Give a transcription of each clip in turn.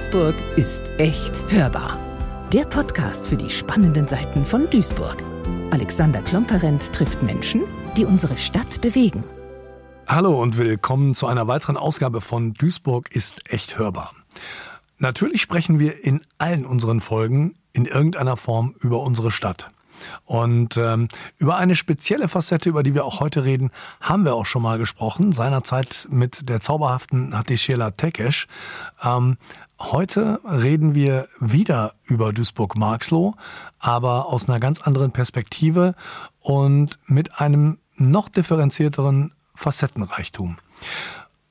Duisburg ist echt hörbar. Der Podcast für die spannenden Seiten von Duisburg. Alexander Klomperent trifft Menschen, die unsere Stadt bewegen. Hallo und willkommen zu einer weiteren Ausgabe von Duisburg ist echt hörbar. Natürlich sprechen wir in allen unseren Folgen in irgendeiner Form über unsere Stadt. Und ähm, über eine spezielle Facette, über die wir auch heute reden, haben wir auch schon mal gesprochen, seinerzeit mit der zauberhaften Hatishela Tekesh. Ähm, heute reden wir wieder über Duisburg-Marxloh, aber aus einer ganz anderen Perspektive und mit einem noch differenzierteren Facettenreichtum.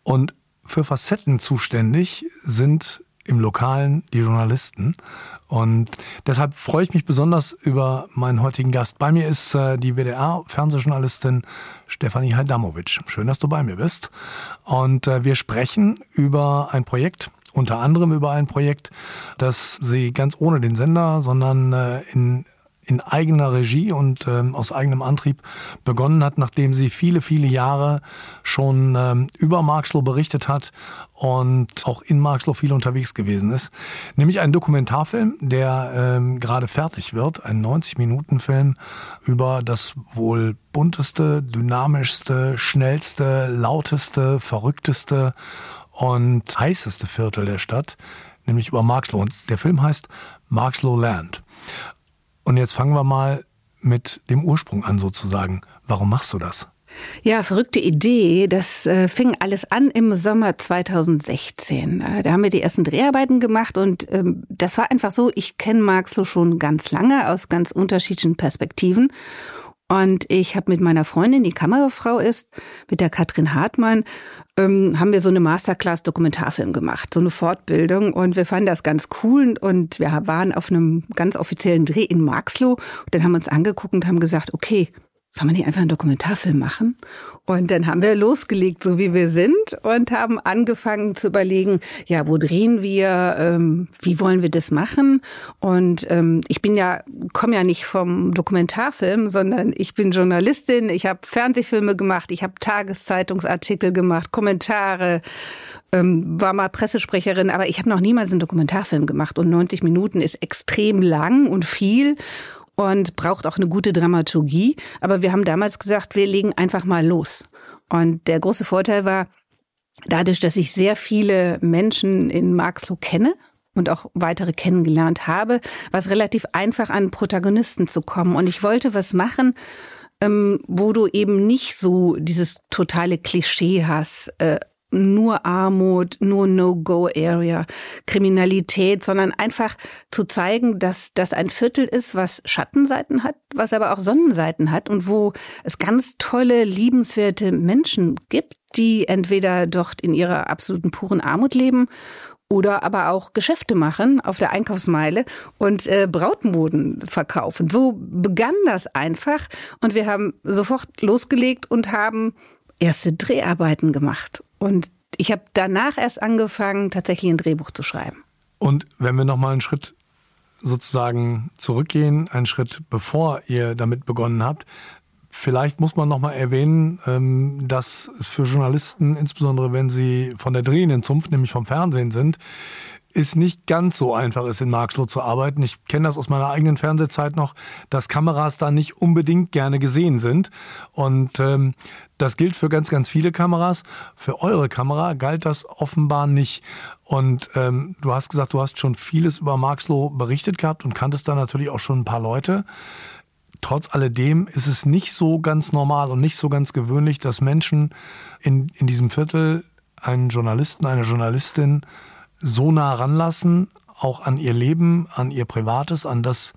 Und für Facetten zuständig sind im Lokalen die Journalisten. Und deshalb freue ich mich besonders über meinen heutigen Gast. Bei mir ist äh, die WDR-Fernsehjournalistin Stefanie Hajdamovic. Schön, dass du bei mir bist. Und äh, wir sprechen über ein Projekt, unter anderem über ein Projekt, das sie ganz ohne den Sender, sondern äh, in in eigener Regie und ähm, aus eigenem Antrieb begonnen hat, nachdem sie viele, viele Jahre schon ähm, über Marxloh berichtet hat und auch in Marxloh viel unterwegs gewesen ist. Nämlich ein Dokumentarfilm, der ähm, gerade fertig wird, ein 90-Minuten-Film über das wohl bunteste, dynamischste, schnellste, lauteste, verrückteste und heißeste Viertel der Stadt, nämlich über Marxloh. Und der Film heißt Marxloh Land. Und jetzt fangen wir mal mit dem Ursprung an sozusagen. Warum machst du das? Ja, verrückte Idee. Das äh, fing alles an im Sommer 2016. Äh, da haben wir die ersten Dreharbeiten gemacht und ähm, das war einfach so, ich kenne Marx so schon ganz lange aus ganz unterschiedlichen Perspektiven. Und ich habe mit meiner Freundin, die Kamerafrau ist, mit der Katrin Hartmann, ähm, haben wir so eine Masterclass Dokumentarfilm gemacht, so eine Fortbildung. Und wir fanden das ganz cool. Und wir waren auf einem ganz offiziellen Dreh in Marxloh. Und dann haben wir uns angeguckt und haben gesagt, okay, soll man nicht einfach einen Dokumentarfilm machen? Und dann haben wir losgelegt, so wie wir sind, und haben angefangen zu überlegen, ja, wo drehen wir, ähm, wie wollen wir das machen? Und ähm, ich bin ja, komme ja nicht vom Dokumentarfilm, sondern ich bin Journalistin, ich habe Fernsehfilme gemacht, ich habe Tageszeitungsartikel gemacht, Kommentare, ähm, war mal Pressesprecherin, aber ich habe noch niemals einen Dokumentarfilm gemacht und 90 Minuten ist extrem lang und viel und braucht auch eine gute Dramaturgie. Aber wir haben damals gesagt, wir legen einfach mal los. Und der große Vorteil war, dadurch, dass ich sehr viele Menschen in Marxloh kenne und auch weitere kennengelernt habe, war es relativ einfach, an Protagonisten zu kommen. Und ich wollte was machen, ähm, wo du eben nicht so dieses totale Klischee hast, äh, nur Armut, nur No-Go-Area, Kriminalität, sondern einfach zu zeigen, dass das ein Viertel ist, was Schattenseiten hat, was aber auch Sonnenseiten hat und wo es ganz tolle, liebenswerte Menschen gibt, die entweder dort in ihrer absoluten puren Armut leben oder aber auch Geschäfte machen auf der Einkaufsmeile und äh, Brautmoden verkaufen. So begann das einfach und wir haben sofort losgelegt und haben erste Dreharbeiten gemacht. Und ich habe danach erst angefangen, tatsächlich ein Drehbuch zu schreiben. Und wenn wir nochmal einen Schritt sozusagen zurückgehen, einen Schritt bevor ihr damit begonnen habt, vielleicht muss man nochmal erwähnen, ähm, dass für Journalisten, insbesondere wenn sie von der drehenden Zunft, nämlich vom Fernsehen sind, ist nicht ganz so einfach ist, in Marxloh zu arbeiten. Ich kenne das aus meiner eigenen Fernsehzeit noch, dass Kameras da nicht unbedingt gerne gesehen sind. Und ähm, das gilt für ganz, ganz viele Kameras. Für eure Kamera galt das offenbar nicht. Und ähm, du hast gesagt, du hast schon vieles über Marxloh berichtet gehabt und kanntest da natürlich auch schon ein paar Leute. Trotz alledem ist es nicht so ganz normal und nicht so ganz gewöhnlich, dass Menschen in, in diesem Viertel einen Journalisten, eine Journalistin so nah ranlassen, auch an ihr Leben, an ihr Privates, an das,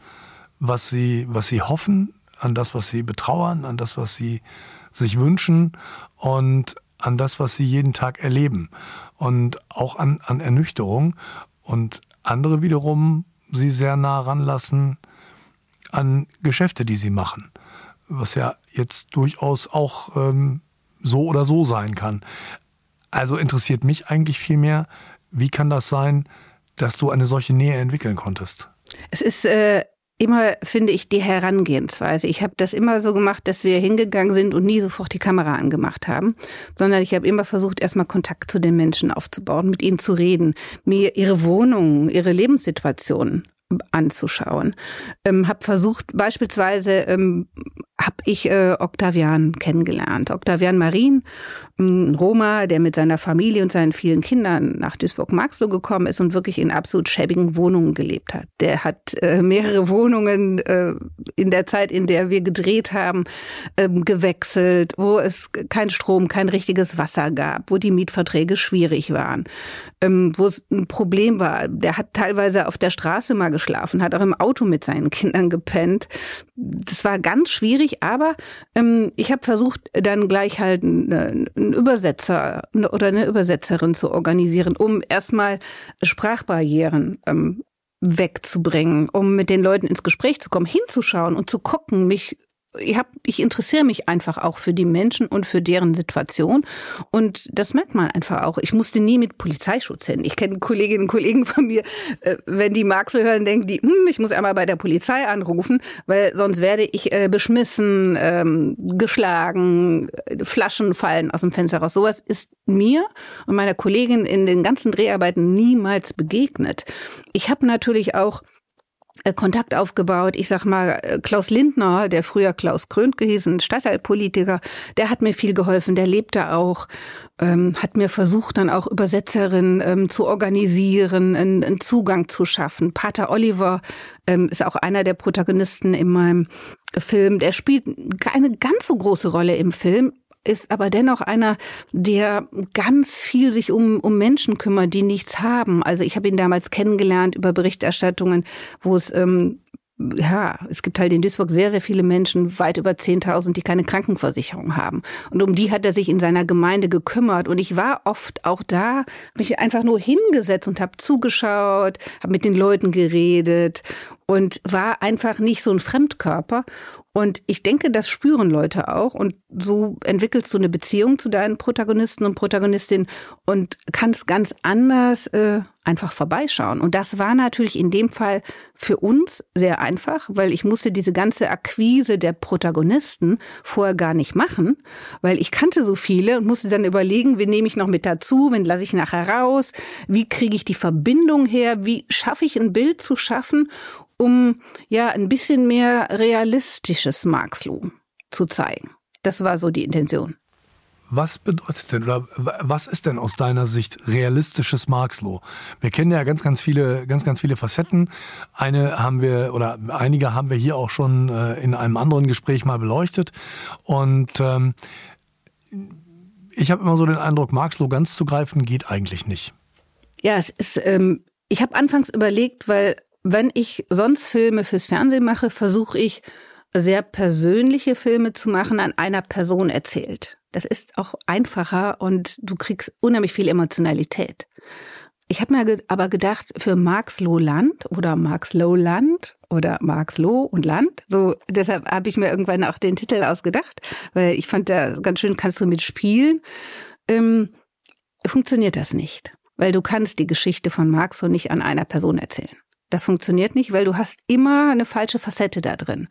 was sie, was sie hoffen, an das, was sie betrauern, an das, was sie sich wünschen und an das, was sie jeden Tag erleben. Und auch an, an Ernüchterung. Und andere wiederum sie sehr nah ranlassen an Geschäfte, die sie machen, was ja jetzt durchaus auch ähm, so oder so sein kann. Also interessiert mich eigentlich viel mehr, wie kann das sein, dass du eine solche Nähe entwickeln konntest? Es ist äh, immer, finde ich, die Herangehensweise. Ich habe das immer so gemacht, dass wir hingegangen sind und nie sofort die Kamera angemacht haben, sondern ich habe immer versucht, erstmal Kontakt zu den Menschen aufzubauen, mit ihnen zu reden, mir ihre Wohnungen, ihre Lebenssituationen anzuschauen. Ähm, habe versucht, beispielsweise ähm, habe ich äh, Octavian kennengelernt. Octavian Marin, ein Roma, der mit seiner Familie und seinen vielen Kindern nach Duisburg-Marxloh gekommen ist und wirklich in absolut schäbigen Wohnungen gelebt hat. Der hat äh, mehrere Wohnungen äh, in der Zeit, in der wir gedreht haben, ähm, gewechselt, wo es kein Strom, kein richtiges Wasser gab, wo die Mietverträge schwierig waren, ähm, wo es ein Problem war. Der hat teilweise auf der Straße mal geschlafen, hat auch im Auto mit seinen Kindern gepennt. Das war ganz schwierig, aber ähm, ich habe versucht, dann gleich halt einen Übersetzer oder eine Übersetzerin zu organisieren, um erstmal Sprachbarrieren ähm, wegzubringen, um mit den Leuten ins Gespräch zu kommen, hinzuschauen und zu gucken, mich ich, hab, ich interessiere mich einfach auch für die Menschen und für deren Situation. Und das merkt man einfach auch. Ich musste nie mit Polizeischutz hin. Ich kenne Kolleginnen und Kollegen von mir, äh, wenn die Marxel hören, denken die, hm, ich muss einmal bei der Polizei anrufen, weil sonst werde ich äh, beschmissen, ähm, geschlagen, Flaschen fallen aus dem Fenster raus. Sowas ist mir und meiner Kollegin in den ganzen Dreharbeiten niemals begegnet. Ich habe natürlich auch Kontakt aufgebaut. Ich sag mal, äh, Klaus Lindner, der früher Klaus Krönt gehießen, Stadtteilpolitiker, der hat mir viel geholfen, der lebte auch, ähm, hat mir versucht, dann auch Übersetzerin ähm, zu organisieren, einen, einen, Zugang zu schaffen. Pater Oliver ähm, ist auch einer der Protagonisten in meinem Film. Der spielt keine ganz so große Rolle im Film, ist aber dennoch einer, der ganz viel sich um, um Menschen kümmert, die nichts haben. Also ich habe ihn damals kennengelernt über Berichterstattungen, wo es ähm, ja, es gibt halt in Duisburg sehr, sehr viele Menschen, weit über 10.000, die keine Krankenversicherung haben. Und um die hat er sich in seiner Gemeinde gekümmert. Und ich war oft auch da, habe mich einfach nur hingesetzt und habe zugeschaut, habe mit den Leuten geredet und war einfach nicht so ein Fremdkörper. Und ich denke, das spüren Leute auch. Und so entwickelst du eine Beziehung zu deinen Protagonisten und Protagonistinnen und kannst ganz anders äh, einfach vorbeischauen. Und das war natürlich in dem Fall für uns sehr einfach, weil ich musste diese ganze Akquise der Protagonisten vorher gar nicht machen, weil ich kannte so viele und musste dann überlegen, wen nehme ich noch mit dazu, wen lasse ich nachher raus, wie kriege ich die Verbindung her, wie schaffe ich ein Bild zu schaffen um ja ein bisschen mehr realistisches Marxloh zu zeigen. Das war so die Intention. Was bedeutet denn oder was ist denn aus deiner Sicht realistisches Marxloh? Wir kennen ja ganz, ganz viele, ganz, ganz viele Facetten. Eine haben wir oder einige haben wir hier auch schon äh, in einem anderen Gespräch mal beleuchtet. Und ähm, ich habe immer so den Eindruck, Marxloh ganz zu greifen geht eigentlich nicht. Ja, es ist. Ähm, ich habe anfangs überlegt, weil wenn ich sonst Filme fürs Fernsehen mache, versuche ich sehr persönliche Filme zu machen, an einer Person erzählt. Das ist auch einfacher und du kriegst unheimlich viel Emotionalität. Ich habe mir aber gedacht, für Marx Land oder Marx Land oder Marx Loh und Land, so deshalb habe ich mir irgendwann auch den Titel ausgedacht, weil ich fand da ganz schön, kannst du mitspielen. Ähm, funktioniert das nicht, weil du kannst die Geschichte von Marx so nicht an einer Person erzählen. Das funktioniert nicht, weil du hast immer eine falsche Facette da drin.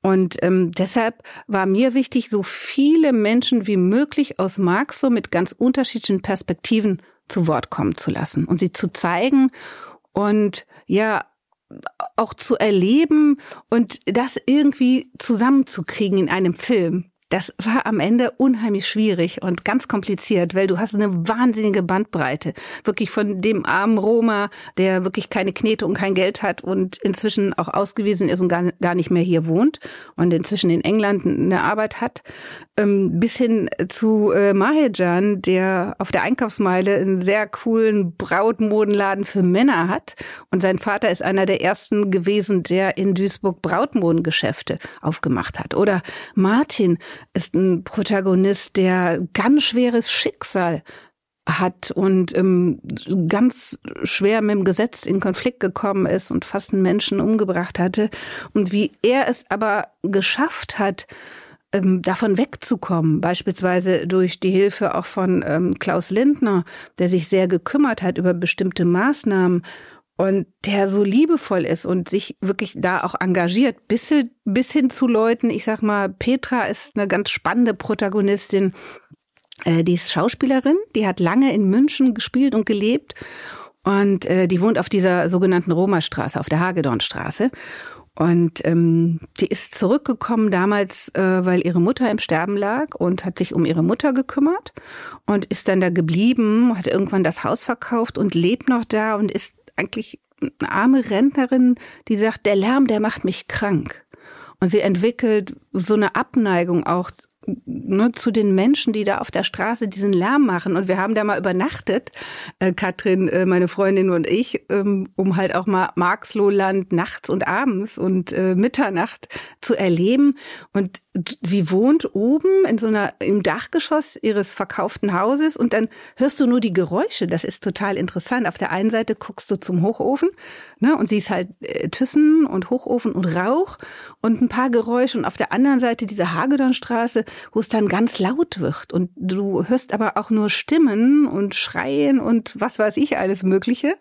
Und ähm, deshalb war mir wichtig, so viele Menschen wie möglich aus Marx so mit ganz unterschiedlichen Perspektiven zu Wort kommen zu lassen und sie zu zeigen und ja auch zu erleben und das irgendwie zusammenzukriegen in einem Film. Das war am Ende unheimlich schwierig und ganz kompliziert, weil du hast eine wahnsinnige Bandbreite. Wirklich von dem armen Roma, der wirklich keine Knete und kein Geld hat und inzwischen auch ausgewiesen ist und gar, nicht mehr hier wohnt und inzwischen in England eine Arbeit hat, ähm, bis hin zu äh, Mahejan, der auf der Einkaufsmeile einen sehr coolen Brautmodenladen für Männer hat. Und sein Vater ist einer der ersten gewesen, der in Duisburg Brautmodengeschäfte aufgemacht hat. Oder Martin, ist ein Protagonist, der ganz schweres Schicksal hat und ähm, ganz schwer mit dem Gesetz in Konflikt gekommen ist und fast einen Menschen umgebracht hatte. Und wie er es aber geschafft hat, ähm, davon wegzukommen, beispielsweise durch die Hilfe auch von ähm, Klaus Lindner, der sich sehr gekümmert hat über bestimmte Maßnahmen und der so liebevoll ist und sich wirklich da auch engagiert, bis hin, bis hin zu Leuten, ich sag mal, Petra ist eine ganz spannende Protagonistin, äh, die ist Schauspielerin, die hat lange in München gespielt und gelebt. Und äh, die wohnt auf dieser sogenannten Roma-Straße, auf der Hagedornstraße. Und ähm, die ist zurückgekommen damals, äh, weil ihre Mutter im Sterben lag und hat sich um ihre Mutter gekümmert und ist dann da geblieben, hat irgendwann das Haus verkauft und lebt noch da und ist eigentlich eine arme Rentnerin, die sagt, der Lärm, der macht mich krank. Und sie entwickelt so eine Abneigung auch ne, zu den Menschen, die da auf der Straße diesen Lärm machen. Und wir haben da mal übernachtet, äh, Katrin, äh, meine Freundin und ich, ähm, um halt auch mal Marxlohland nachts und abends und äh, Mitternacht zu erleben. Und sie wohnt oben in so einer, im Dachgeschoss ihres verkauften Hauses und dann hörst du nur die Geräusche. Das ist total interessant. Auf der einen Seite guckst du zum Hochofen, ne, und siehst halt äh, Thyssen und Hochofen und Rauch und ein paar Geräusche und auf der anderen Seite diese Hagedornstraße, wo es dann ganz laut wird und du hörst aber auch nur Stimmen und Schreien und was weiß ich alles Mögliche.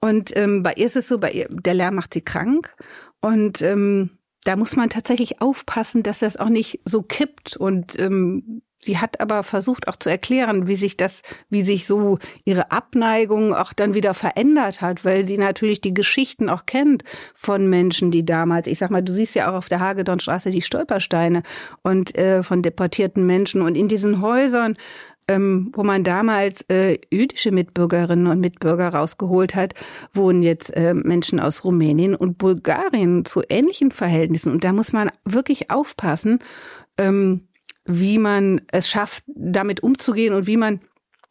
Und ähm, bei ihr ist es so, bei ihr, der Lärm macht sie krank und ähm, da muss man tatsächlich aufpassen, dass das auch nicht so kippt. Und ähm, sie hat aber versucht auch zu erklären, wie sich das, wie sich so ihre Abneigung auch dann wieder verändert hat, weil sie natürlich die Geschichten auch kennt von Menschen, die damals, ich sag mal, du siehst ja auch auf der Hagedornstraße die Stolpersteine und äh, von deportierten Menschen und in diesen Häusern ähm, wo man damals äh, jüdische Mitbürgerinnen und Mitbürger rausgeholt hat, wohnen jetzt äh, Menschen aus Rumänien und Bulgarien zu ähnlichen Verhältnissen. Und da muss man wirklich aufpassen, ähm, wie man es schafft, damit umzugehen und wie man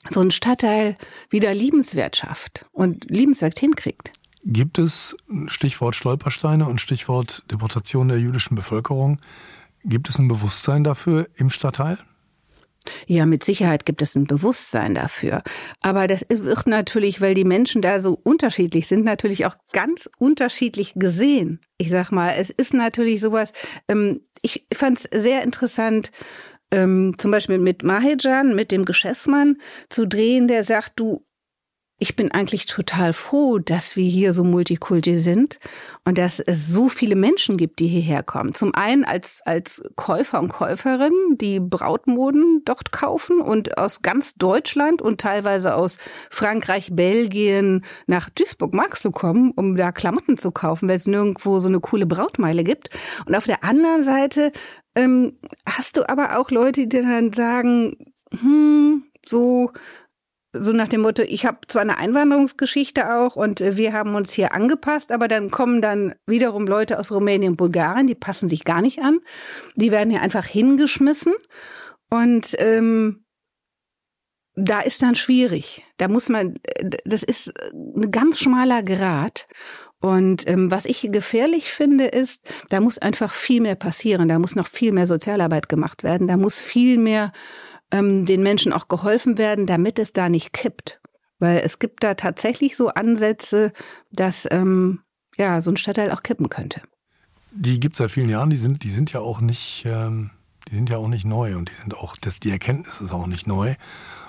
so einen Stadtteil wieder liebenswert schafft und liebenswert hinkriegt. Gibt es Stichwort Stolpersteine und Stichwort Deportation der jüdischen Bevölkerung? Gibt es ein Bewusstsein dafür im Stadtteil? Ja, mit Sicherheit gibt es ein Bewusstsein dafür. Aber das wird natürlich, weil die Menschen da so unterschiedlich sind, natürlich auch ganz unterschiedlich gesehen. Ich sag mal, es ist natürlich sowas, ähm, ich fand es sehr interessant, ähm, zum Beispiel mit Mahejan, mit dem Geschäftsmann, zu drehen, der sagt, du, ich bin eigentlich total froh, dass wir hier so Multikulti sind und dass es so viele Menschen gibt, die hierher kommen. Zum einen als, als Käufer und Käuferin, die Brautmoden dort kaufen und aus ganz Deutschland und teilweise aus Frankreich, Belgien nach Duisburg-Maxlow kommen, um da Klamotten zu kaufen, weil es nirgendwo so eine coole Brautmeile gibt. Und auf der anderen Seite ähm, hast du aber auch Leute, die dann sagen, hm, so so nach dem Motto, ich habe zwar eine Einwanderungsgeschichte auch und äh, wir haben uns hier angepasst, aber dann kommen dann wiederum Leute aus Rumänien und Bulgarien, die passen sich gar nicht an. Die werden hier einfach hingeschmissen und ähm, da ist dann schwierig. Da muss man, äh, das ist ein ganz schmaler Grad. Und ähm, was ich gefährlich finde, ist, da muss einfach viel mehr passieren. Da muss noch viel mehr Sozialarbeit gemacht werden. Da muss viel mehr ähm, den Menschen auch geholfen werden, damit es da nicht kippt. Weil es gibt da tatsächlich so Ansätze, dass ähm, ja so ein Stadtteil auch kippen könnte. Die gibt es seit vielen Jahren, die sind, die sind ja auch nicht, ähm, die sind ja auch nicht neu und die sind auch, das, die Erkenntnis ist auch nicht neu.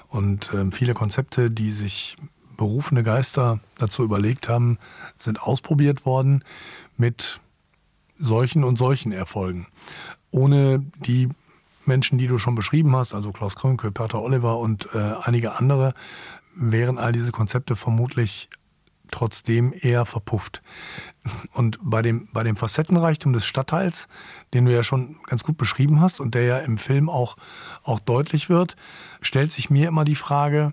Und ähm, viele Konzepte, die sich berufene Geister dazu überlegt haben, sind ausprobiert worden mit solchen und solchen Erfolgen. Ohne die Menschen, die du schon beschrieben hast, also Klaus Krönke, Peter Oliver und äh, einige andere, wären all diese Konzepte vermutlich trotzdem eher verpufft. Und bei dem, bei dem Facettenreichtum des Stadtteils, den du ja schon ganz gut beschrieben hast und der ja im Film auch, auch deutlich wird, stellt sich mir immer die Frage,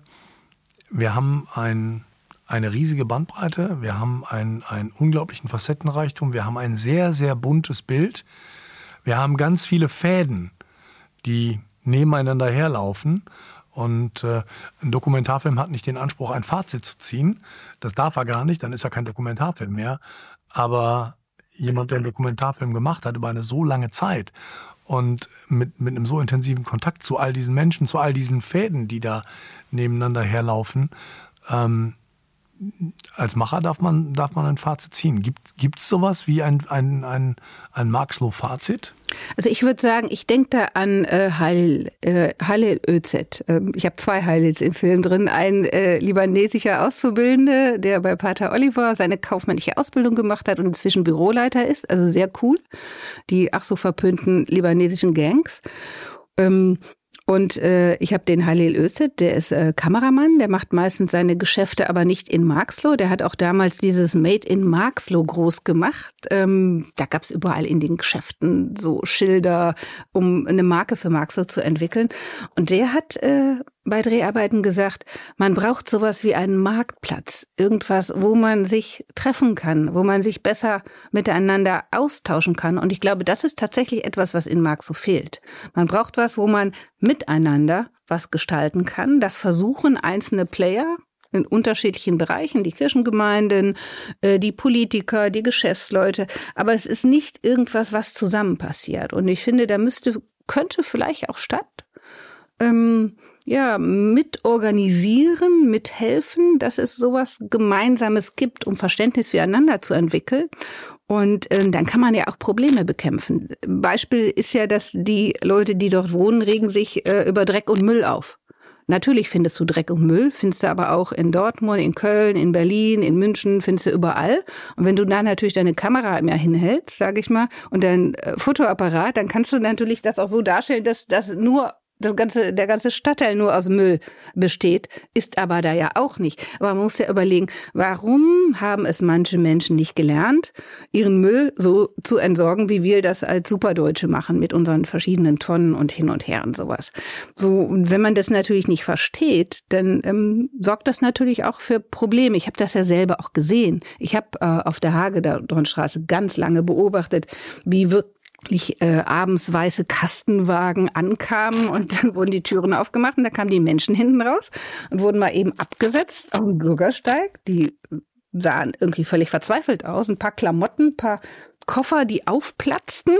wir haben ein, eine riesige Bandbreite, wir haben einen, einen unglaublichen Facettenreichtum, wir haben ein sehr, sehr buntes Bild, wir haben ganz viele Fäden, die nebeneinander herlaufen. Und äh, ein Dokumentarfilm hat nicht den Anspruch, ein Fazit zu ziehen. Das darf er gar nicht, dann ist er kein Dokumentarfilm mehr. Aber jemand, der einen Dokumentarfilm gemacht hat über eine so lange Zeit und mit, mit einem so intensiven Kontakt zu all diesen Menschen, zu all diesen Fäden, die da nebeneinander herlaufen, ähm, als Macher darf man, darf man ein Fazit ziehen. Gibt es sowas wie ein, ein, ein, ein Marxloh-Fazit? Also ich würde sagen, ich denke da an äh, Halil, äh, Halil Özet. Ähm, ich habe zwei Halils im Film drin. Ein äh, libanesischer Auszubildende, der bei Pater Oliver seine kaufmännische Ausbildung gemacht hat und inzwischen Büroleiter ist. Also sehr cool. Die ach so verpönten libanesischen Gangs. Ähm, und äh, ich habe den Halil Özet, der ist äh, Kameramann, der macht meistens seine Geschäfte aber nicht in Marxloh. Der hat auch damals dieses Made in Marxloh groß gemacht. Ähm, da gab's überall in den Geschäften so Schilder, um eine Marke für Marxloh zu entwickeln. Und der hat äh, bei Dreharbeiten gesagt, man braucht sowas wie einen Marktplatz, irgendwas, wo man sich treffen kann, wo man sich besser miteinander austauschen kann. Und ich glaube, das ist tatsächlich etwas, was in Marx so fehlt. Man braucht was, wo man miteinander was gestalten kann. Das versuchen einzelne Player in unterschiedlichen Bereichen, die Kirchengemeinden, äh, die Politiker, die Geschäftsleute. Aber es ist nicht irgendwas, was zusammen passiert. Und ich finde, da müsste, könnte vielleicht auch statt ähm, ja, mitorganisieren, mithelfen, dass es sowas Gemeinsames gibt, um Verständnis füreinander zu entwickeln. Und äh, dann kann man ja auch Probleme bekämpfen. Beispiel ist ja, dass die Leute, die dort wohnen, regen sich äh, über Dreck und Müll auf. Natürlich findest du Dreck und Müll, findest du aber auch in Dortmund, in Köln, in Berlin, in München, findest du überall. Und wenn du da natürlich deine Kamera mehr hinhältst, sage ich mal, und dein äh, Fotoapparat, dann kannst du natürlich das auch so darstellen, dass das nur das ganze, der ganze Stadtteil nur aus Müll besteht, ist aber da ja auch nicht. Aber man muss ja überlegen, warum haben es manche Menschen nicht gelernt, ihren Müll so zu entsorgen, wie wir das als Superdeutsche machen mit unseren verschiedenen Tonnen und hin und her und sowas. So, wenn man das natürlich nicht versteht, dann ähm, sorgt das natürlich auch für Probleme. Ich habe das ja selber auch gesehen. Ich habe äh, auf der Hagedornstraße ganz lange beobachtet, wie wird wirklich äh, abends weiße Kastenwagen ankamen und dann wurden die Türen aufgemacht und da kamen die Menschen hinten raus und wurden mal eben abgesetzt auf dem Bürgersteig. Die sahen irgendwie völlig verzweifelt aus. Ein paar Klamotten, ein paar Koffer, die aufplatzten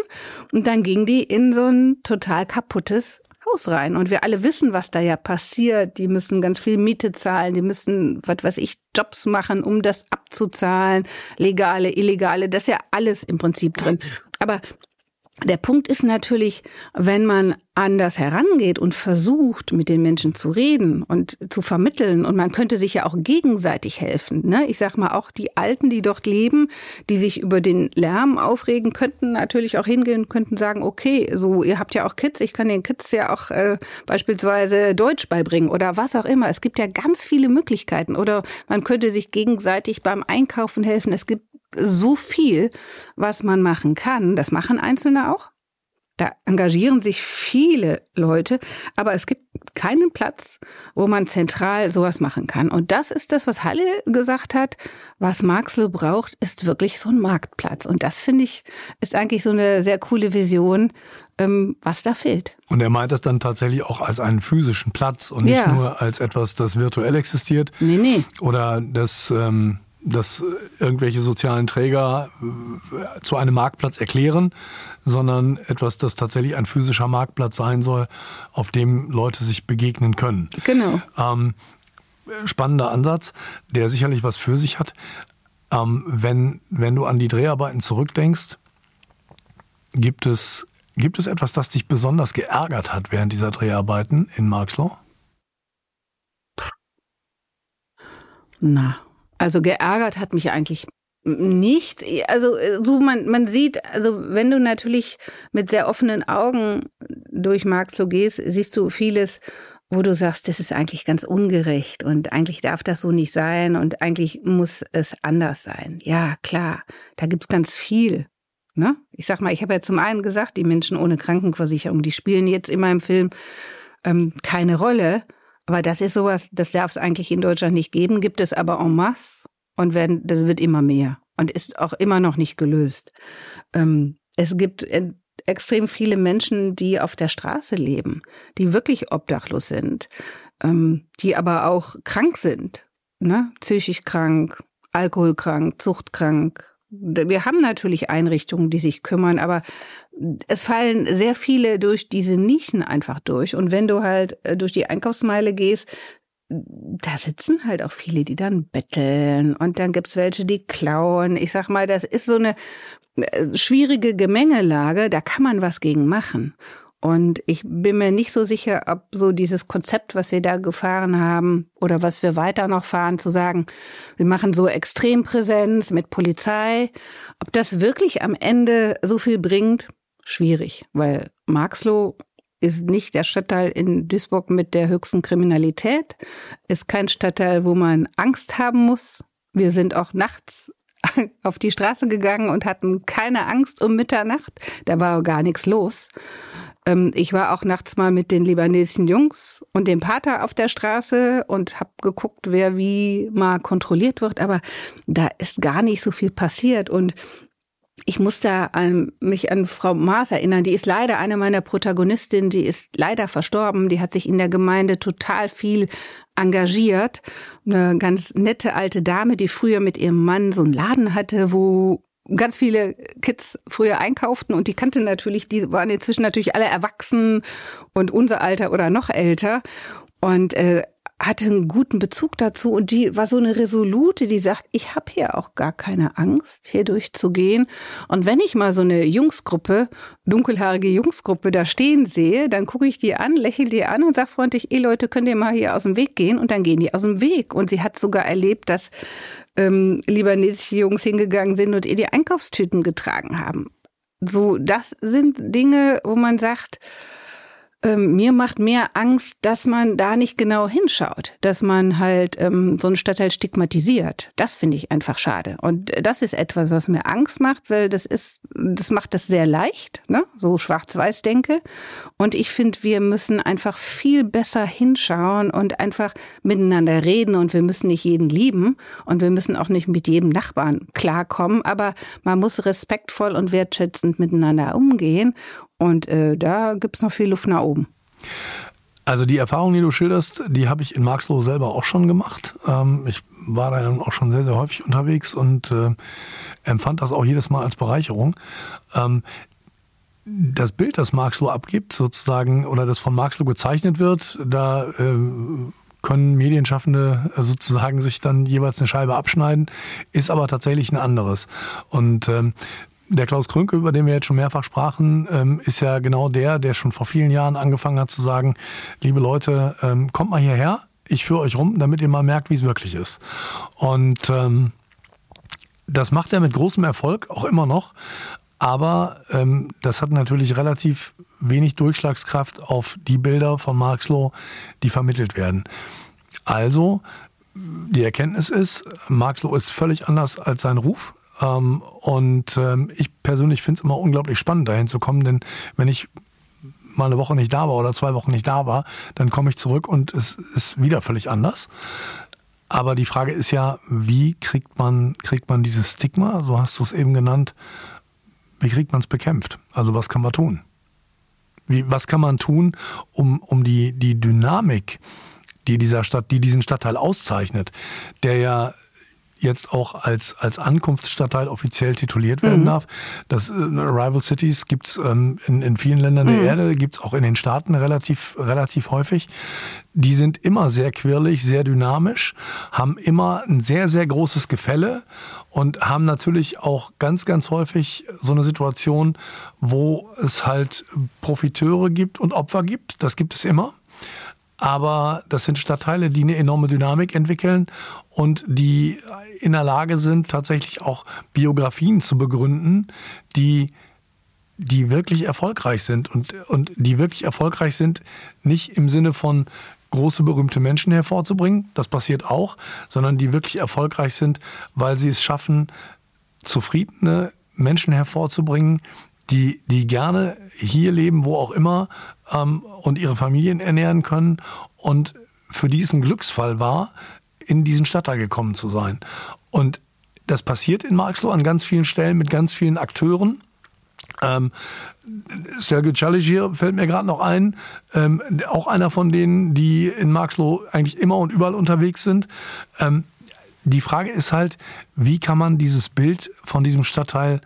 und dann gingen die in so ein total kaputtes Haus rein. Und wir alle wissen, was da ja passiert. Die müssen ganz viel Miete zahlen, die müssen, was weiß ich, Jobs machen, um das abzuzahlen. Legale, illegale, das ist ja alles im Prinzip drin. Aber der Punkt ist natürlich, wenn man anders herangeht und versucht, mit den Menschen zu reden und zu vermitteln, und man könnte sich ja auch gegenseitig helfen. Ne? Ich sag mal, auch die Alten, die dort leben, die sich über den Lärm aufregen, könnten natürlich auch hingehen, könnten sagen, okay, so, ihr habt ja auch Kids, ich kann den Kids ja auch äh, beispielsweise Deutsch beibringen oder was auch immer. Es gibt ja ganz viele Möglichkeiten. Oder man könnte sich gegenseitig beim Einkaufen helfen. Es gibt so viel, was man machen kann. Das machen Einzelne auch. Da engagieren sich viele Leute, aber es gibt keinen Platz, wo man zentral sowas machen kann. Und das ist das, was Halle gesagt hat. Was Marxloh braucht, ist wirklich so ein Marktplatz. Und das finde ich, ist eigentlich so eine sehr coole Vision, ähm, was da fehlt. Und er meint das dann tatsächlich auch als einen physischen Platz und nicht ja. nur als etwas, das virtuell existiert. Nee, nee. Oder das, ähm, dass irgendwelche sozialen Träger äh, zu einem Marktplatz erklären, sondern etwas, das tatsächlich ein physischer Marktplatz sein soll, auf dem Leute sich begegnen können. Genau. Ähm, spannender Ansatz, der sicherlich was für sich hat. Ähm, wenn, wenn du an die Dreharbeiten zurückdenkst, gibt es, gibt es etwas, das dich besonders geärgert hat während dieser Dreharbeiten in Marxloh? Na, also geärgert hat mich eigentlich nicht. Also so man man sieht, also wenn du natürlich mit sehr offenen Augen durch Marx so gehst, siehst du vieles, wo du sagst, das ist eigentlich ganz ungerecht und eigentlich darf das so nicht sein und eigentlich muss es anders sein. Ja, klar, da gibt's ganz viel. Ne? Ich sag mal, ich habe ja zum einen gesagt, die Menschen ohne Krankenversicherung, die spielen jetzt in meinem Film ähm, keine Rolle. Aber das ist sowas, das darf es eigentlich in Deutschland nicht geben, gibt es aber en masse und werden, das wird immer mehr und ist auch immer noch nicht gelöst. Ähm, es gibt extrem viele Menschen, die auf der Straße leben, die wirklich obdachlos sind, ähm, die aber auch krank sind, ne? psychisch krank, alkoholkrank, zuchtkrank, wir haben natürlich Einrichtungen, die sich kümmern, aber es fallen sehr viele durch diese Nischen einfach durch. Und wenn du halt äh, durch die Einkaufsmeile gehst, da sitzen halt auch viele, die dann betteln und dann gibt's welche, die klauen. Ich sag mal, das ist so eine äh, schwierige Gemengelage, da kann man was gegen machen. Und ich bin mir nicht so sicher, ob so dieses Konzept, was wir da gefahren haben oder was wir weiter noch fahren, zu sagen, wir machen so Extrempräsenz mit Polizei, ob das wirklich am Ende so viel bringt, schwierig, weil Marxloh ist nicht der Stadtteil in Duisburg mit der höchsten Kriminalität, ist kein Stadtteil, wo man Angst haben muss. Wir sind auch nachts auf die Straße gegangen und hatten keine Angst um Mitternacht. Da war gar nichts los. Ähm, ich war auch nachts mal mit den libanesischen Jungs und dem Pater auf der Straße und habe geguckt, wer wie mal kontrolliert wird. Aber da ist gar nicht so viel passiert. Und ich muss da an, mich an Frau Maas erinnern. Die ist leider eine meiner Protagonistinnen. Die ist leider verstorben. Die hat sich in der Gemeinde total viel engagiert. Eine ganz nette alte Dame, die früher mit ihrem Mann so einen Laden hatte, wo ganz viele Kids früher einkauften und die kannte natürlich, die waren inzwischen natürlich alle erwachsen und unser Alter oder noch älter. Und äh, hatte einen guten Bezug dazu und die war so eine Resolute, die sagt, ich habe hier auch gar keine Angst, hier durchzugehen. Und wenn ich mal so eine Jungsgruppe, dunkelhaarige Jungsgruppe da stehen sehe, dann gucke ich die an, lächle die an und sage freundlich, ey Leute, könnt ihr mal hier aus dem Weg gehen? Und dann gehen die aus dem Weg. Und sie hat sogar erlebt, dass ähm, libanesische Jungs hingegangen sind und ihr die Einkaufstüten getragen haben. So, das sind Dinge, wo man sagt, ähm, mir macht mehr Angst, dass man da nicht genau hinschaut, dass man halt ähm, so einen Stadtteil stigmatisiert. Das finde ich einfach schade. Und das ist etwas, was mir Angst macht, weil das ist, das macht das sehr leicht, ne? so schwarz-weiß denke. Und ich finde, wir müssen einfach viel besser hinschauen und einfach miteinander reden und wir müssen nicht jeden lieben und wir müssen auch nicht mit jedem Nachbarn klarkommen, aber man muss respektvoll und wertschätzend miteinander umgehen. Und äh, da gibt es noch viel Luft nach oben. Also die Erfahrung, die du schilderst, die habe ich in Marxloh selber auch schon gemacht. Ähm, ich war da auch schon sehr, sehr häufig unterwegs und äh, empfand das auch jedes Mal als Bereicherung. Ähm, das Bild, das Marxloh abgibt, sozusagen, oder das von Marxloh gezeichnet wird, da äh, können Medienschaffende sozusagen sich dann jeweils eine Scheibe abschneiden, ist aber tatsächlich ein anderes. Und ähm, der Klaus Krünke, über den wir jetzt schon mehrfach sprachen, ähm, ist ja genau der, der schon vor vielen Jahren angefangen hat zu sagen, liebe Leute, ähm, kommt mal hierher, ich führe euch rum, damit ihr mal merkt, wie es wirklich ist. Und ähm, das macht er mit großem Erfolg, auch immer noch. Aber ähm, das hat natürlich relativ wenig Durchschlagskraft auf die Bilder von Marxloh, die vermittelt werden. Also, die Erkenntnis ist, Marxloh ist völlig anders als sein Ruf. Ähm, und ähm, ich persönlich finde es immer unglaublich spannend, dahin zu kommen, denn wenn ich mal eine Woche nicht da war oder zwei Wochen nicht da war, dann komme ich zurück und es ist wieder völlig anders. Aber die Frage ist ja, wie kriegt man, kriegt man dieses Stigma, so hast du es eben genannt, wie kriegt man es bekämpft? Also was kann man tun? Wie, was kann man tun, um, um die, die Dynamik, die dieser Stadt, die diesen Stadtteil auszeichnet, der ja jetzt auch als, als Ankunftsstadtteil offiziell tituliert werden mhm. darf. Das äh, Rival Cities gibt's ähm, in, in vielen Ländern mhm. der Erde, gibt's auch in den Staaten relativ, relativ häufig. Die sind immer sehr quirlig, sehr dynamisch, haben immer ein sehr, sehr großes Gefälle und haben natürlich auch ganz, ganz häufig so eine Situation, wo es halt Profiteure gibt und Opfer gibt. Das gibt es immer. Aber das sind Stadtteile, die eine enorme Dynamik entwickeln und die in der Lage sind, tatsächlich auch Biografien zu begründen, die die wirklich erfolgreich sind und, und die wirklich erfolgreich sind, nicht im Sinne von große berühmte Menschen hervorzubringen, das passiert auch, sondern die wirklich erfolgreich sind, weil sie es schaffen, zufriedene Menschen hervorzubringen, die, die gerne hier leben, wo auch immer, ähm, und ihre Familien ernähren können und für die es ein Glücksfall war, in diesen Stadtteil gekommen zu sein. Und das passiert in Marxloh an ganz vielen Stellen mit ganz vielen Akteuren. Ähm, Sergei Chalishir fällt mir gerade noch ein, ähm, auch einer von denen, die in Marxloh eigentlich immer und überall unterwegs sind. Ähm, die Frage ist halt, wie kann man dieses Bild von diesem Stadtteil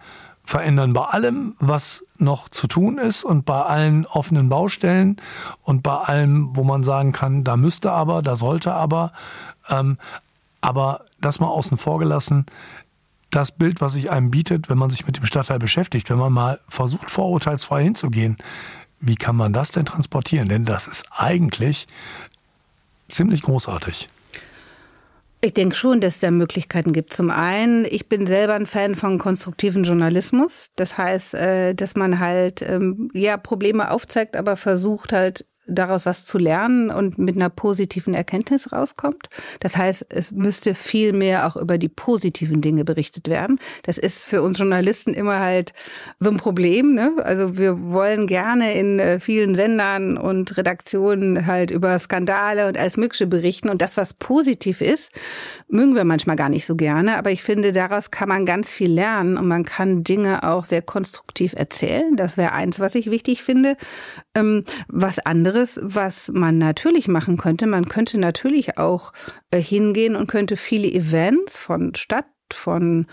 verändern bei allem, was noch zu tun ist und bei allen offenen Baustellen und bei allem, wo man sagen kann, da müsste aber, da sollte aber. Ähm, aber das mal außen vor gelassen, das Bild, was sich einem bietet, wenn man sich mit dem Stadtteil beschäftigt, wenn man mal versucht, vorurteilsfrei hinzugehen, wie kann man das denn transportieren? Denn das ist eigentlich ziemlich großartig. Ich denke schon, dass es da Möglichkeiten gibt. Zum einen, ich bin selber ein Fan von konstruktiven Journalismus. Das heißt, äh, dass man halt ähm, ja Probleme aufzeigt, aber versucht halt daraus was zu lernen und mit einer positiven Erkenntnis rauskommt. Das heißt, es müsste viel mehr auch über die positiven Dinge berichtet werden. Das ist für uns Journalisten immer halt so ein Problem. Ne? Also wir wollen gerne in äh, vielen Sendern und Redaktionen halt über Skandale und alles Mögliche berichten. Und das, was positiv ist, mögen wir manchmal gar nicht so gerne. Aber ich finde, daraus kann man ganz viel lernen und man kann Dinge auch sehr konstruktiv erzählen. Das wäre eins, was ich wichtig finde. Ähm, was anderes, was man natürlich machen könnte, man könnte natürlich auch äh, hingehen und könnte viele Events von Stadt, von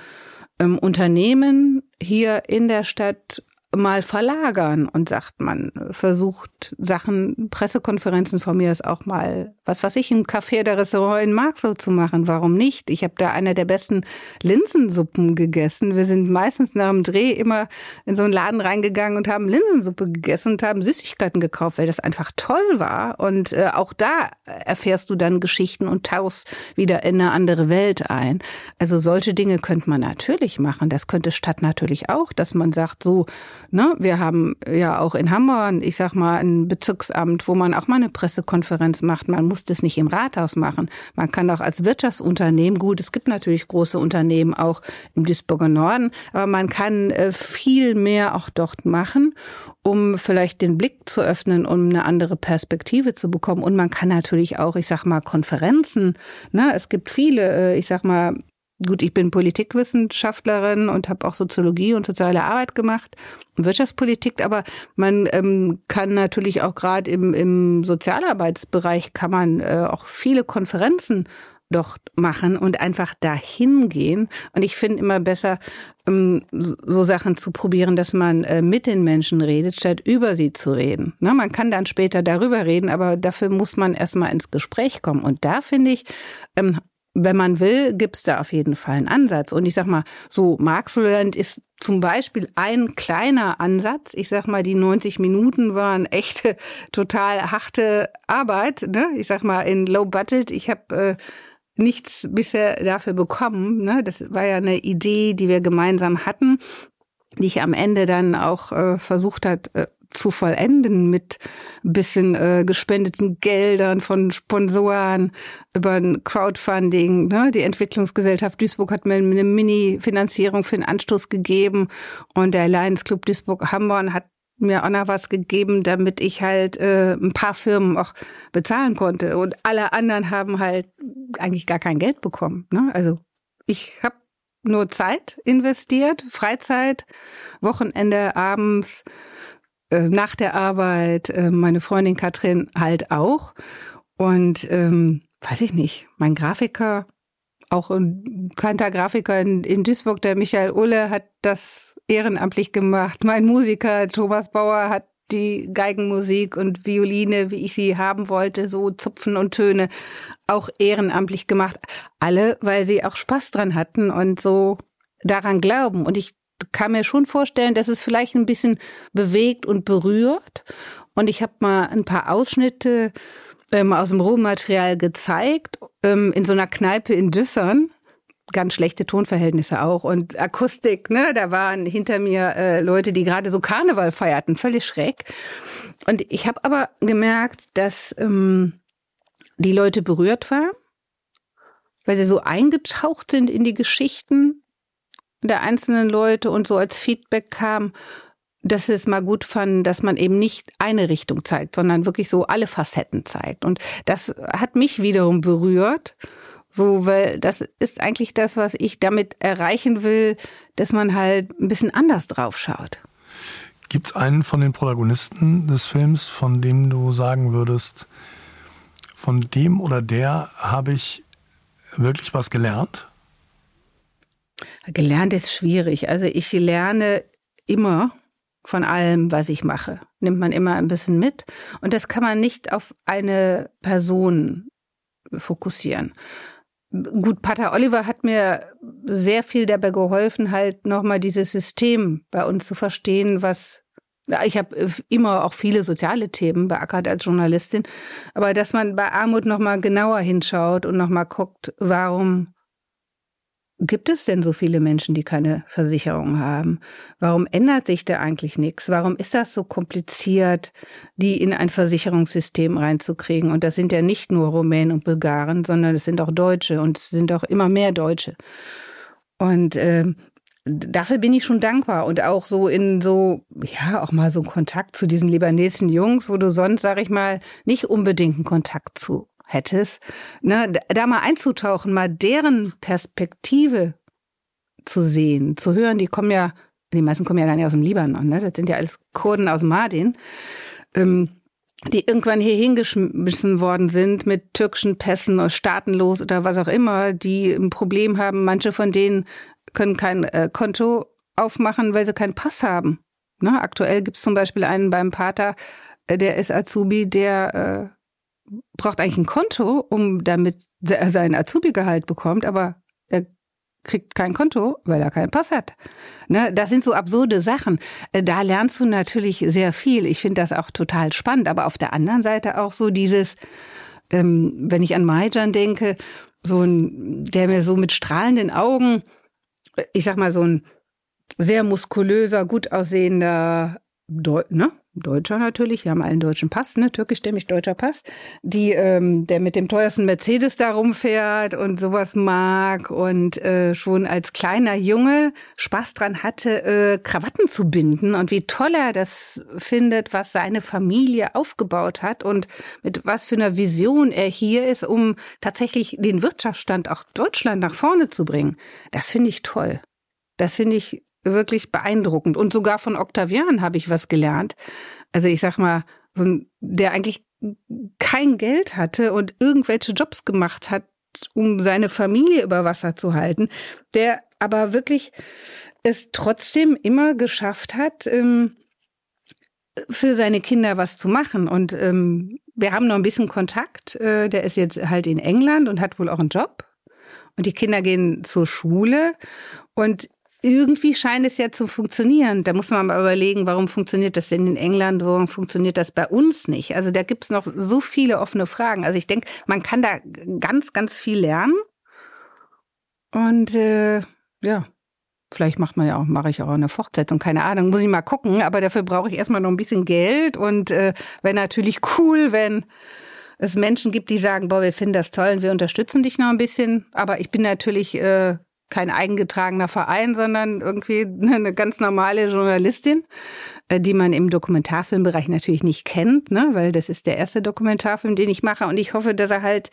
ähm, Unternehmen hier in der Stadt mal verlagern und sagt, man versucht Sachen, Pressekonferenzen von mir ist auch mal, was weiß ich, im Café der Restaurant in Marxloh zu machen. Warum nicht? Ich habe da einer der besten Linsensuppen gegessen. Wir sind meistens nach dem Dreh immer in so einen Laden reingegangen und haben Linsensuppe gegessen und haben Süßigkeiten gekauft, weil das einfach toll war. Und äh, auch da erfährst du dann Geschichten und tauchst wieder in eine andere Welt ein. Also solche Dinge könnte man natürlich machen. Das könnte Stadt natürlich auch, dass man sagt, so Ne? Wir haben ja auch in Hamburg, ich sag mal, ein Bezirksamt, wo man auch mal eine Pressekonferenz macht. Man muss das nicht im Rathaus machen. Man kann auch als Wirtschaftsunternehmen, gut, es gibt natürlich große Unternehmen auch im Duisburger Norden, aber man kann äh, viel mehr auch dort machen um vielleicht den Blick zu öffnen, um eine andere Perspektive zu bekommen. Und man kann natürlich auch, ich sag mal, Konferenzen, ne, es gibt viele, äh, ich sag mal, Gut, ich bin Politikwissenschaftlerin und habe auch Soziologie und soziale Arbeit gemacht, Wirtschaftspolitik, aber man ähm, kann natürlich auch gerade im, im Sozialarbeitsbereich kann man äh, auch viele Konferenzen dort machen und einfach dahin gehen. Und ich finde immer besser, ähm, so Sachen zu probieren, dass man äh, mit den Menschen redet, statt über sie zu reden. Na, man kann dann später darüber reden, aber dafür muss man erstmal ins Gespräch kommen. Und da finde ich, ähm, wenn man will, gibt's da auf jeden Fall einen Ansatz. Und ich sag mal, so Marxland ist zum Beispiel ein kleiner Ansatz. Ich sag mal, die 90 Minuten waren echte, total harte Arbeit. Ne? Ich sag mal, in Low Budget. Ich habe äh, nichts bisher dafür bekommen. Ne? Das war ja eine Idee, die wir gemeinsam hatten, die ich am Ende dann auch äh, versucht hat, äh, zu vollenden mit bisschen äh, gespendeten Geldern von Sponsoren über ein Crowdfunding. Ne? Die Entwicklungsgesellschaft Duisburg hat mir eine Mini-Finanzierung für den Anstoß gegeben und der Lions Club Duisburg-Hamborn hat mir auch noch was gegeben, damit ich halt äh, ein paar Firmen auch bezahlen konnte. Und alle anderen haben halt eigentlich gar kein Geld bekommen. Ne? Also ich habe nur Zeit investiert, Freizeit, Wochenende, abends äh, nach der Arbeit, äh, meine Freundin Katrin halt auch. Und ähm, weiß ich nicht, mein Grafiker, auch ein bekannter Grafiker in, in Duisburg, der Michael Ulle, hat das ehrenamtlich gemacht. Mein Musiker Thomas Bauer hat die Geigenmusik und Violine, wie ich sie haben wollte, so Zupfen und Töne, auch ehrenamtlich gemacht. Alle, weil sie auch Spaß dran hatten und so daran glauben. Und ich kann mir schon vorstellen, dass es vielleicht ein bisschen bewegt und berührt. Und ich habe mal ein paar Ausschnitte ähm, aus dem Rohmaterial gezeigt, ähm, in so einer Kneipe in Düssern. Ganz schlechte Tonverhältnisse auch und Akustik, ne? Da waren hinter mir äh, Leute, die gerade so Karneval feierten, völlig schräg. Und ich habe aber gemerkt, dass ähm, die Leute berührt waren, weil sie so eingetaucht sind in die Geschichten der einzelnen Leute und so als Feedback kam, dass sie es mal gut fanden, dass man eben nicht eine Richtung zeigt, sondern wirklich so alle Facetten zeigt. Und das hat mich wiederum berührt. So, weil das ist eigentlich das, was ich damit erreichen will, dass man halt ein bisschen anders drauf schaut. Gibt es einen von den Protagonisten des Films, von dem du sagen würdest, von dem oder der habe ich wirklich was gelernt? Gelernt ist schwierig. Also ich lerne immer von allem, was ich mache. Nimmt man immer ein bisschen mit. Und das kann man nicht auf eine Person fokussieren. Gut, Pater Oliver hat mir sehr viel dabei geholfen, halt nochmal dieses System bei uns zu verstehen, was ich habe immer auch viele soziale Themen beackert als Journalistin, aber dass man bei Armut nochmal genauer hinschaut und nochmal guckt, warum gibt es denn so viele Menschen, die keine Versicherung haben? Warum ändert sich da eigentlich nichts? Warum ist das so kompliziert, die in ein Versicherungssystem reinzukriegen? Und das sind ja nicht nur Rumänen und Bulgaren, sondern es sind auch Deutsche und es sind auch immer mehr Deutsche. Und äh, dafür bin ich schon dankbar und auch so in so, ja, auch mal so Kontakt zu diesen libanesischen Jungs, wo du sonst, sag ich mal, nicht unbedingt einen Kontakt zu hättest, ne, da mal einzutauchen, mal deren Perspektive zu sehen, zu hören, die kommen ja, die meisten kommen ja gar nicht aus dem Libanon, ne? Das sind ja alles Kurden aus Mardin, ähm, die irgendwann hier hingeschmissen worden sind mit türkischen Pässen oder staatenlos oder was auch immer, die ein Problem haben. Manche von denen können kein äh, Konto aufmachen, weil sie keinen Pass haben. Ne? Aktuell gibt es zum Beispiel einen beim Pater, äh, der ist Azubi, der äh, braucht eigentlich ein Konto, um damit er sein Azubi-Gehalt bekommt, aber er kriegt kein Konto, weil er keinen Pass hat. Ne, das sind so absurde Sachen. Äh, da lernst du natürlich sehr viel. Ich finde das auch total spannend. Aber auf der anderen Seite auch so dieses, ähm, wenn ich an Maijan denke, so ein, der mir so mit strahlenden Augen, ich sag mal so ein sehr muskulöser, gut aussehender, ne, Deutscher natürlich, wir haben allen deutschen Pass, ne, türkischstämmig deutscher Pass, die ähm, der mit dem teuersten Mercedes da rumfährt und sowas mag und äh, schon als kleiner Junge Spaß dran hatte, äh, Krawatten zu binden und wie toll er das findet, was seine Familie aufgebaut hat und mit was für einer Vision er hier ist, um tatsächlich den Wirtschaftsstand auch Deutschland nach vorne zu bringen. Das finde ich toll. Das finde ich wirklich beeindruckend. Und sogar von Octavian habe ich was gelernt. Also ich sag mal, der eigentlich kein Geld hatte und irgendwelche Jobs gemacht hat, um seine Familie über Wasser zu halten, der aber wirklich es trotzdem immer geschafft hat, ähm, für seine Kinder was zu machen. Und ähm, wir haben noch ein bisschen Kontakt. Äh, der ist jetzt halt in England und hat wohl auch einen Job. Und die Kinder gehen zur Schule. Und irgendwie scheint es ja zu funktionieren. Da muss man mal überlegen, warum funktioniert das denn in England, warum funktioniert das bei uns nicht? Also da gibt es noch so viele offene Fragen. Also ich denke, man kann da ganz, ganz viel lernen. Und äh, ja, vielleicht macht man ja auch, mache ich auch eine Fortsetzung, keine Ahnung, muss ich mal gucken, aber dafür brauche ich erstmal noch ein bisschen Geld und äh, wäre natürlich cool, wenn es Menschen gibt, die sagen, boah, wir finden das toll und wir unterstützen dich noch ein bisschen. Aber ich bin natürlich äh, kein eingetragener Verein, sondern irgendwie eine ganz normale Journalistin, äh, die man im Dokumentarfilmbereich natürlich nicht kennt, ne? weil das ist der erste Dokumentarfilm, den ich mache. Und ich hoffe, dass er halt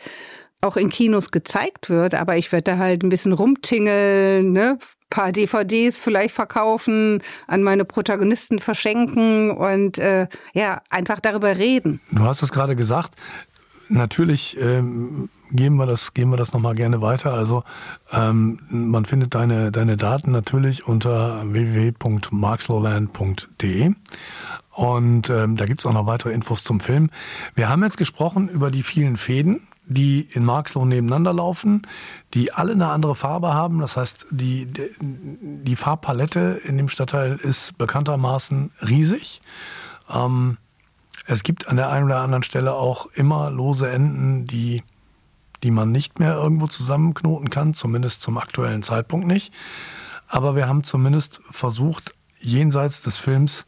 auch in Kinos gezeigt wird, aber ich werde da halt ein bisschen rumtingeln, ne? paar DVDs vielleicht verkaufen, an meine Protagonisten verschenken und äh, ja, einfach darüber reden. Du hast es gerade gesagt, natürlich ähm, geben wir das, geben wir das nochmal gerne weiter. Also ähm, man findet deine, deine Daten natürlich unter www.markslowland.de. Und ähm, da gibt's auch noch weitere Infos zum Film. Wir haben jetzt gesprochen über die vielen Fäden, die in Marxloh nebeneinander laufen, die alle eine andere Farbe haben. Das heißt, die, die Farbpalette in dem Stadtteil ist bekanntermaßen riesig. Ähm, es gibt an der einen oder anderen Stelle auch immer lose Enden, die, die man nicht mehr irgendwo zusammenknoten kann, zumindest zum aktuellen Zeitpunkt nicht. Aber wir haben zumindest versucht, jenseits des Films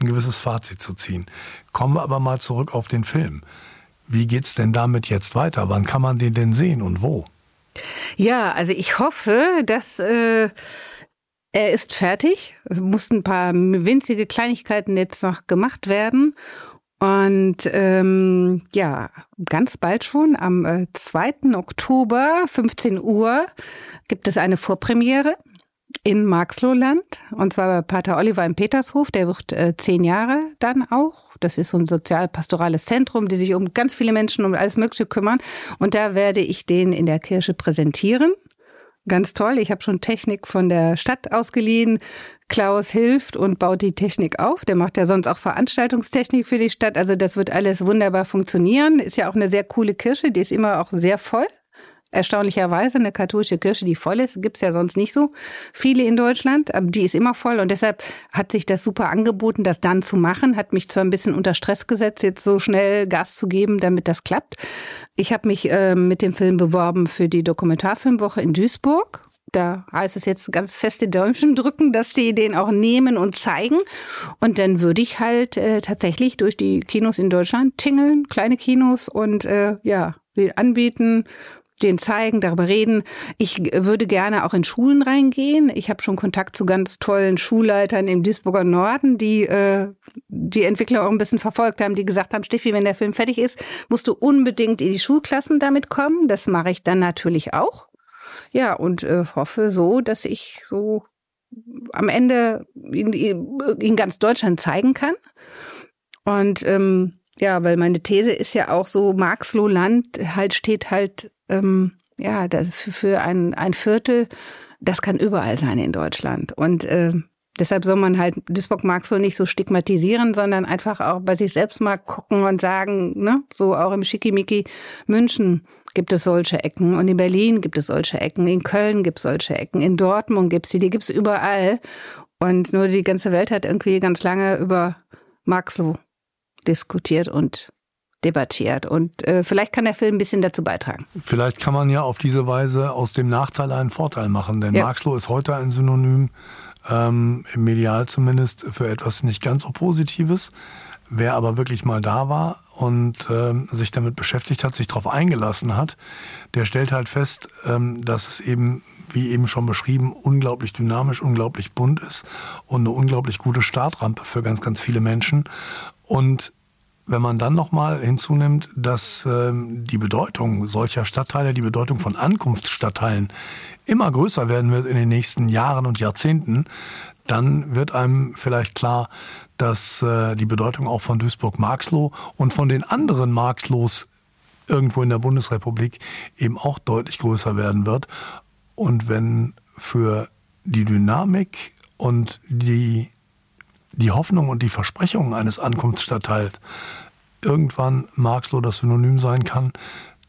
ein gewisses Fazit zu ziehen. Kommen wir aber mal zurück auf den Film. Wie geht's denn damit jetzt weiter? Wann kann man den denn sehen und wo? Ja, also ich hoffe, dass äh, er ist fertig. Es mussten ein paar winzige Kleinigkeiten jetzt noch gemacht werden. Und ähm, ja, ganz bald schon, am äh, 2. Oktober, 15 Uhr, gibt es eine Vorpremiere in Marxlohland. Und zwar bei Pater Oliver im Petershof. Der wird äh, zehn Jahre dann auch. Das ist so ein sozial-pastorales Zentrum, die sich um ganz viele Menschen um alles Mögliche kümmern. Und da werde ich den in der Kirche präsentieren ganz toll. Ich habe schon Technik von der Stadt ausgeliehen. Klaus hilft und baut die Technik auf. Der macht ja sonst auch Veranstaltungstechnik für die Stadt. Also das wird alles wunderbar funktionieren. Ist ja auch eine sehr coole Kirche. Die ist immer auch sehr voll. Erstaunlicherweise eine katholische Kirche, die voll ist, gibt's ja sonst nicht so viele in Deutschland, aber die ist immer voll und deshalb hat sich das super angeboten, das dann zu machen. Hat mich zwar ein bisschen unter Stress gesetzt, jetzt so schnell Gas zu geben, damit das klappt. Ich habe mich äh, mit dem Film beworben für die Dokumentarfilmwoche in Duisburg. Da heißt es jetzt ganz feste Däumchen drücken, dass die den auch nehmen und zeigen. Und dann würde ich halt äh, tatsächlich durch die Kinos in Deutschland tingeln, kleine Kinos und äh, ja, anbieten den zeigen, darüber reden. Ich würde gerne auch in Schulen reingehen. Ich habe schon Kontakt zu ganz tollen Schulleitern im Duisburger Norden, die äh, die Entwickler auch ein bisschen verfolgt haben, die gesagt haben, Steffi, wenn der Film fertig ist, musst du unbedingt in die Schulklassen damit kommen. Das mache ich dann natürlich auch. Ja, und äh, hoffe so, dass ich so am Ende in, in ganz Deutschland zeigen kann. Und ähm, ja, weil meine These ist ja auch so, Marxloh Land halt steht halt ähm, ja, für, für ein, ein Viertel, das kann überall sein in Deutschland. Und äh, deshalb soll man halt Duisburg mag so nicht so stigmatisieren, sondern einfach auch bei sich selbst mal gucken und sagen, ne, so auch im Schickimicki München gibt es solche Ecken und in Berlin gibt es solche Ecken, in Köln gibt es solche Ecken, in Dortmund gibt es die, die gibt es überall. Und nur die ganze Welt hat irgendwie ganz lange über Marxloh diskutiert und debattiert. Und äh, vielleicht kann der Film ein bisschen dazu beitragen. Vielleicht kann man ja auf diese Weise aus dem Nachteil einen Vorteil machen, denn ja. Marxloh ist heute ein Synonym, ähm, medial zumindest, für etwas nicht ganz so Positives. Wer aber wirklich mal da war und ähm, sich damit beschäftigt hat, sich darauf eingelassen hat, der stellt halt fest, ähm, dass es eben, wie eben schon beschrieben, unglaublich dynamisch, unglaublich bunt ist und eine unglaublich gute Startrampe für ganz, ganz viele Menschen. Und wenn man dann nochmal hinzunimmt, dass ähm, die Bedeutung solcher Stadtteile, die Bedeutung von Ankunftsstadtteilen immer größer werden wird in den nächsten Jahren und Jahrzehnten, dann wird einem vielleicht klar, dass äh, die Bedeutung auch von Duisburg-Marxloh und von den anderen Marxlohs irgendwo in der Bundesrepublik eben auch deutlich größer werden wird. Und wenn für die Dynamik und die die Hoffnung und die Versprechungen eines Ankunftsstadtteils irgendwann Marxloh das Synonym sein kann,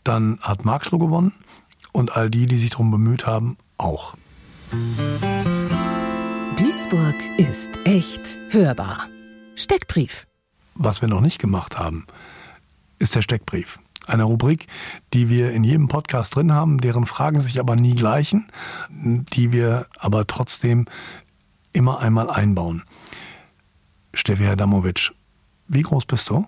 dann hat Marxloh gewonnen und all die, die sich darum bemüht haben, auch. Duisburg ist echt hörbar. Steckbrief. Was wir noch nicht gemacht haben, ist der Steckbrief. Eine Rubrik, die wir in jedem Podcast drin haben, deren Fragen sich aber nie gleichen, die wir aber trotzdem immer einmal einbauen. Steffi Adamovic, wie groß bist du?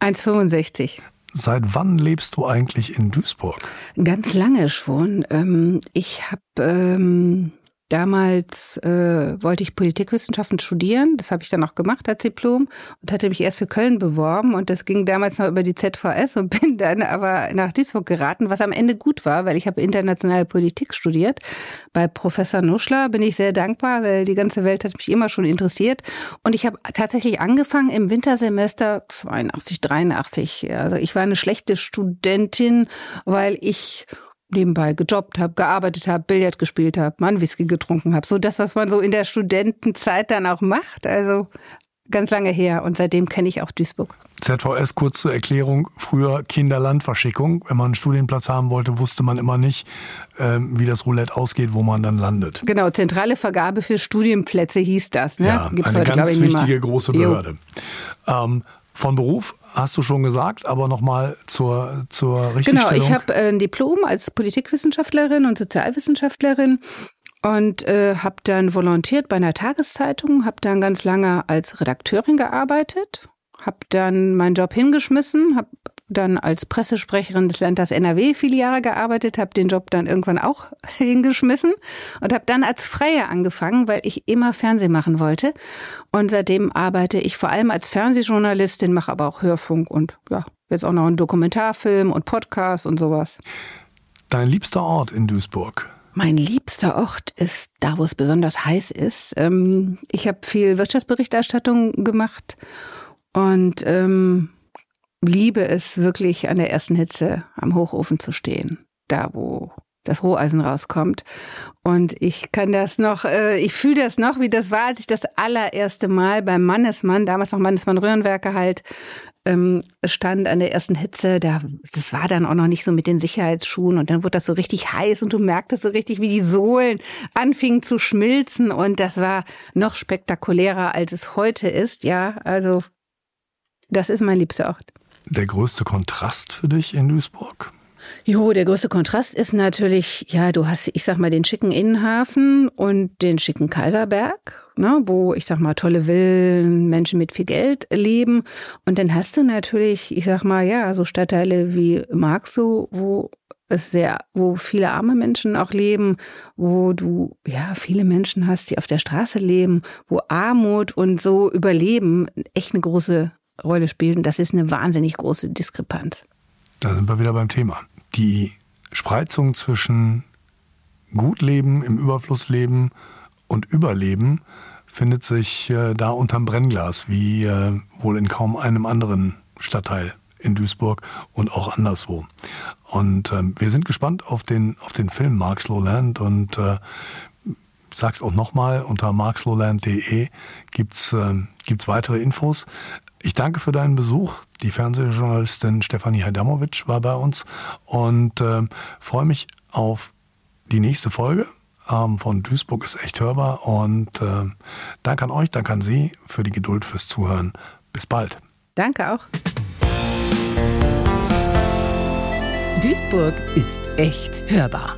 1,65. Seit wann lebst du eigentlich in Duisburg? Ganz lange schon. Ähm, ich habe ähm, Damals äh, wollte ich Politikwissenschaften studieren. Das habe ich dann auch gemacht als Diplom und hatte mich erst für Köln beworben. Und das ging damals noch über die ZVS und bin dann aber nach Duisburg geraten, was am Ende gut war, weil ich habe internationale Politik studiert. Bei Professor Nuschler bin ich sehr dankbar, weil die ganze Welt hat mich immer schon interessiert. Und ich habe tatsächlich angefangen im Wintersemester 82, 83. Also ich war eine schlechte Studentin, weil ich nebenbei gejobbt habe, gearbeitet habe, Billard gespielt habe, Mann Whisky getrunken habe. So das, was man so in der Studentenzeit dann auch macht. Also ganz lange her und seitdem kenne ich auch Duisburg. ZVS kurz zur Erklärung, früher Kinderlandverschickung. Wenn man einen Studienplatz haben wollte, wusste man immer nicht, ähm, wie das Roulette ausgeht, wo man dann landet. Genau, zentrale Vergabe für Studienplätze hieß das. Ne? Ja, Gibt's eine heute, ganz wichtige große Behörde. Ähm, von Beruf hast du schon gesagt, aber nochmal zur, zur Richtigstellung. Genau, ich habe äh, ein Diplom als Politikwissenschaftlerin und Sozialwissenschaftlerin und äh, habe dann volontiert bei einer Tageszeitung, habe dann ganz lange als Redakteurin gearbeitet, habe dann meinen Job hingeschmissen, habe dann als Pressesprecherin des Landtags NRW viele Jahre gearbeitet, habe den Job dann irgendwann auch hingeschmissen und habe dann als Freie angefangen, weil ich immer Fernsehen machen wollte. Und seitdem arbeite ich vor allem als Fernsehjournalistin, mache aber auch Hörfunk und ja, jetzt auch noch einen Dokumentarfilm und Podcast und sowas. Dein liebster Ort in Duisburg? Mein liebster Ort ist da, wo es besonders heiß ist. Ähm, ich habe viel Wirtschaftsberichterstattung gemacht und ähm, liebe es wirklich an der ersten Hitze am Hochofen zu stehen. Da, wo das Roheisen rauskommt. Und ich kann das noch, äh, ich fühle das noch, wie das war, als ich das allererste Mal beim Mannesmann, damals noch Mannesmann Röhrenwerke halt, ähm, stand an der ersten Hitze. Da, das war dann auch noch nicht so mit den Sicherheitsschuhen und dann wurde das so richtig heiß und du merktest so richtig, wie die Sohlen anfingen zu schmilzen und das war noch spektakulärer, als es heute ist. Ja, also das ist mein liebster Ort. Der größte Kontrast für dich in Duisburg? Jo, der größte Kontrast ist natürlich, ja, du hast, ich sag mal, den schicken Innenhafen und den schicken Kaiserberg, ne, wo, ich sag mal, tolle Villen, Menschen mit viel Geld leben. Und dann hast du natürlich, ich sag mal, ja, so Stadtteile wie Marxow, wo es sehr, wo viele arme Menschen auch leben, wo du ja viele Menschen hast, die auf der Straße leben, wo Armut und so Überleben echt eine große Rolle spielen. Das ist eine wahnsinnig große Diskrepanz. Da sind wir wieder beim Thema. Die Spreizung zwischen Gutleben, im Überfluss leben und Überleben findet sich äh, da unterm Brennglas, wie äh, wohl in kaum einem anderen Stadtteil in Duisburg und auch anderswo. Und äh, wir sind gespannt auf den, auf den Film Marx Lowland und äh, sag's auch nochmal, unter markslowland.de gibt's, äh, gibt's weitere Infos. Ich danke für deinen Besuch. Die Fernsehjournalistin Stefanie Hadamovic war bei uns und äh, freue mich auf die nächste Folge ähm, von Duisburg ist echt hörbar und äh, danke an euch, danke an Sie für die Geduld fürs Zuhören. Bis bald. Danke auch. Duisburg ist echt hörbar.